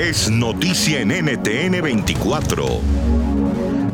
es noticia en NTN 24.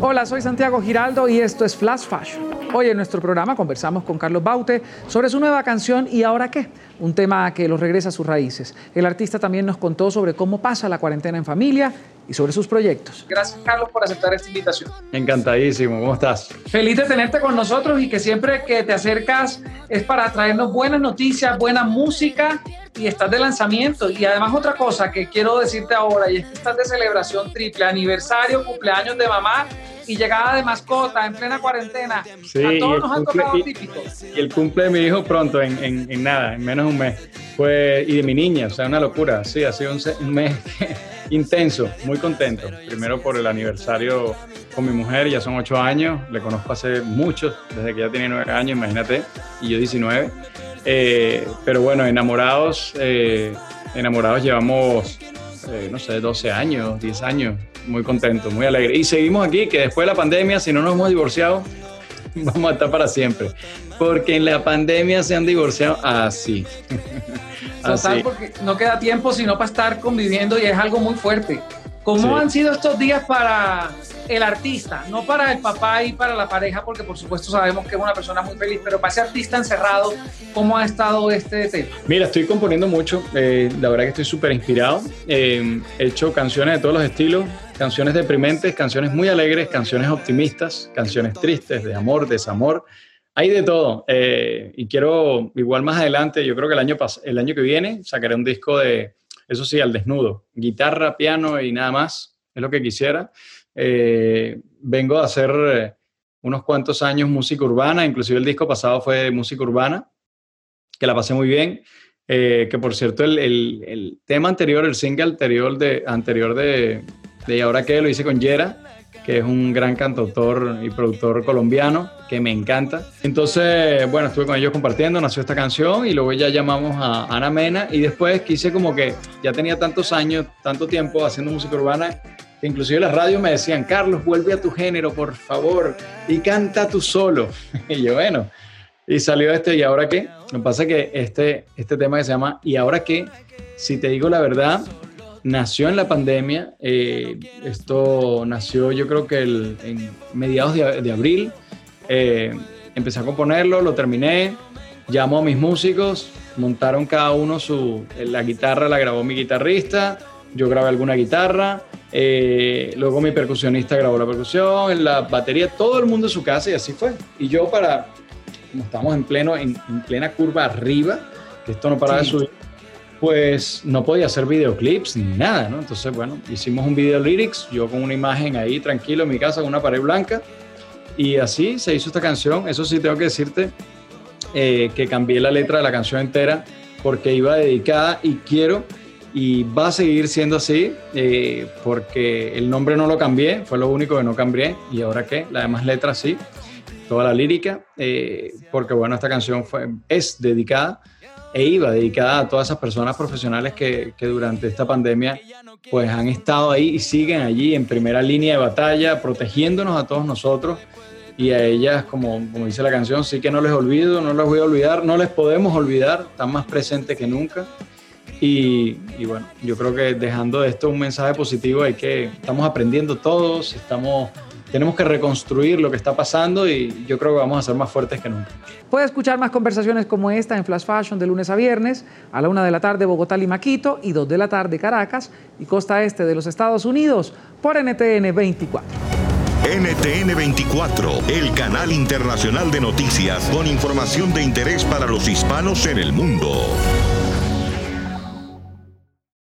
Hola, soy Santiago Giraldo y esto es Flash Fashion. Hoy en nuestro programa conversamos con Carlos Baute sobre su nueva canción ¿Y ahora qué? Un tema que los regresa a sus raíces. El artista también nos contó sobre cómo pasa la cuarentena en familia y sobre sus proyectos. Gracias, Carlos, por aceptar esta invitación. Encantadísimo, ¿cómo estás? Feliz de tenerte con nosotros y que siempre que te acercas es para traernos buenas noticias, buena música y estás de lanzamiento. Y además otra cosa que quiero decirte ahora y es que estás de celebración triple, aniversario, cumpleaños de mamá y llegada de mascota en plena cuarentena. Sí, a todos nos han tocado típico. Y el cumple de mi hijo pronto, en, en, en, nada, en menos de un mes. Pues, y de mi niña, o sea, una locura. Sí, ha sido un, un mes intenso, muy contento. Primero por el aniversario con mi mujer, ya son ocho años, le conozco hace muchos, desde que ya tiene nueve años, imagínate, y yo 19. Eh, pero bueno, enamorados, eh, enamorados llevamos, eh, no sé, 12 años, 10 años, muy contentos, muy alegres. Y seguimos aquí, que después de la pandemia, si no nos hemos divorciado, vamos a estar para siempre. Porque en la pandemia se han divorciado así. Total, porque no queda tiempo sino para estar conviviendo y es algo muy fuerte. ¿Cómo han sido estos días para el artista? No para el papá y para la pareja, porque por supuesto sabemos que es una persona muy feliz, pero para ese artista encerrado, ¿cómo ha estado este tema? Mira, estoy componiendo mucho, eh, la verdad que estoy súper inspirado. Eh, he hecho canciones de todos los estilos, canciones deprimentes, canciones muy alegres, canciones optimistas, canciones tristes, de amor, desamor. Hay de todo. Eh, y quiero, igual más adelante, yo creo que el año, el año que viene sacaré un disco de eso sí, al desnudo. Guitarra, piano y nada más. Es lo que quisiera. Eh, vengo a hacer eh, unos cuantos años música urbana. Inclusive el disco pasado fue música urbana, que la pasé muy bien. Que por cierto, el, el, tema anterior, el single anterior de, anterior de, de Ahora que lo hice con Yera que es un gran cantautor y productor colombiano que me encanta. Entonces, bueno, estuve con ellos compartiendo, nació esta canción y luego ya llamamos a Ana Mena y después quise como que ya tenía tantos años, tanto tiempo haciendo música urbana que inclusive las radios me decían, Carlos, vuelve a tu género, por favor, y canta tú solo. y yo, bueno, y salió este, ¿y ahora qué? Lo pasa que este, este tema que se llama ¿y ahora qué? Si te digo la verdad, nació en la pandemia. Eh, esto nació yo creo que en mediados de, abril. Eh, empecé a componerlo, lo terminé, llamó a mis músicos, montaron cada uno su... La guitarra la grabó mi guitarrista, yo grabé alguna guitarra, eh, luego mi percusionista grabó la percusión, en la batería, todo el mundo en su casa y así fue. Y yo para, como estamos en, pleno, en, plena curva arriba, que esto no para de subir, pues no podía hacer videoclips ni nada, ¿no? Entonces, bueno, hicimos un video lyrics, yo con una imagen ahí tranquilo en mi casa con una pared blanca y así se hizo esta canción. Eso sí tengo que decirte eh, que cambié la letra de la canción entera porque iba dedicada y quiero y va a seguir siendo así eh, porque el nombre no lo cambié, fue lo único que no cambié y ahora qué, la demás letra sí, toda la lírica, eh, porque bueno, esta canción fue, es dedicada e iba dedicada a todas esas personas profesionales que, que, durante esta pandemia pues han estado ahí y siguen allí en primera línea de batalla, protegiéndonos a todos nosotros y a ellas, como, como dice la canción, sí que no les olvido, no les voy a olvidar, no les podemos olvidar, están más presentes que nunca. Y, y, bueno, yo creo que dejando de esto un mensaje positivo hay que, estamos aprendiendo todos, estamos tenemos que reconstruir lo que está pasando y yo creo que vamos a ser más fuertes que nunca. Puede escuchar más conversaciones como esta en Flash Fashion de lunes a viernes, a la una de la tarde Bogotá, Lima, Quito y dos de la tarde Caracas y costa este de los Estados Unidos por NTN 24. NTN 24, el canal internacional de noticias con información de interés para los hispanos en el mundo.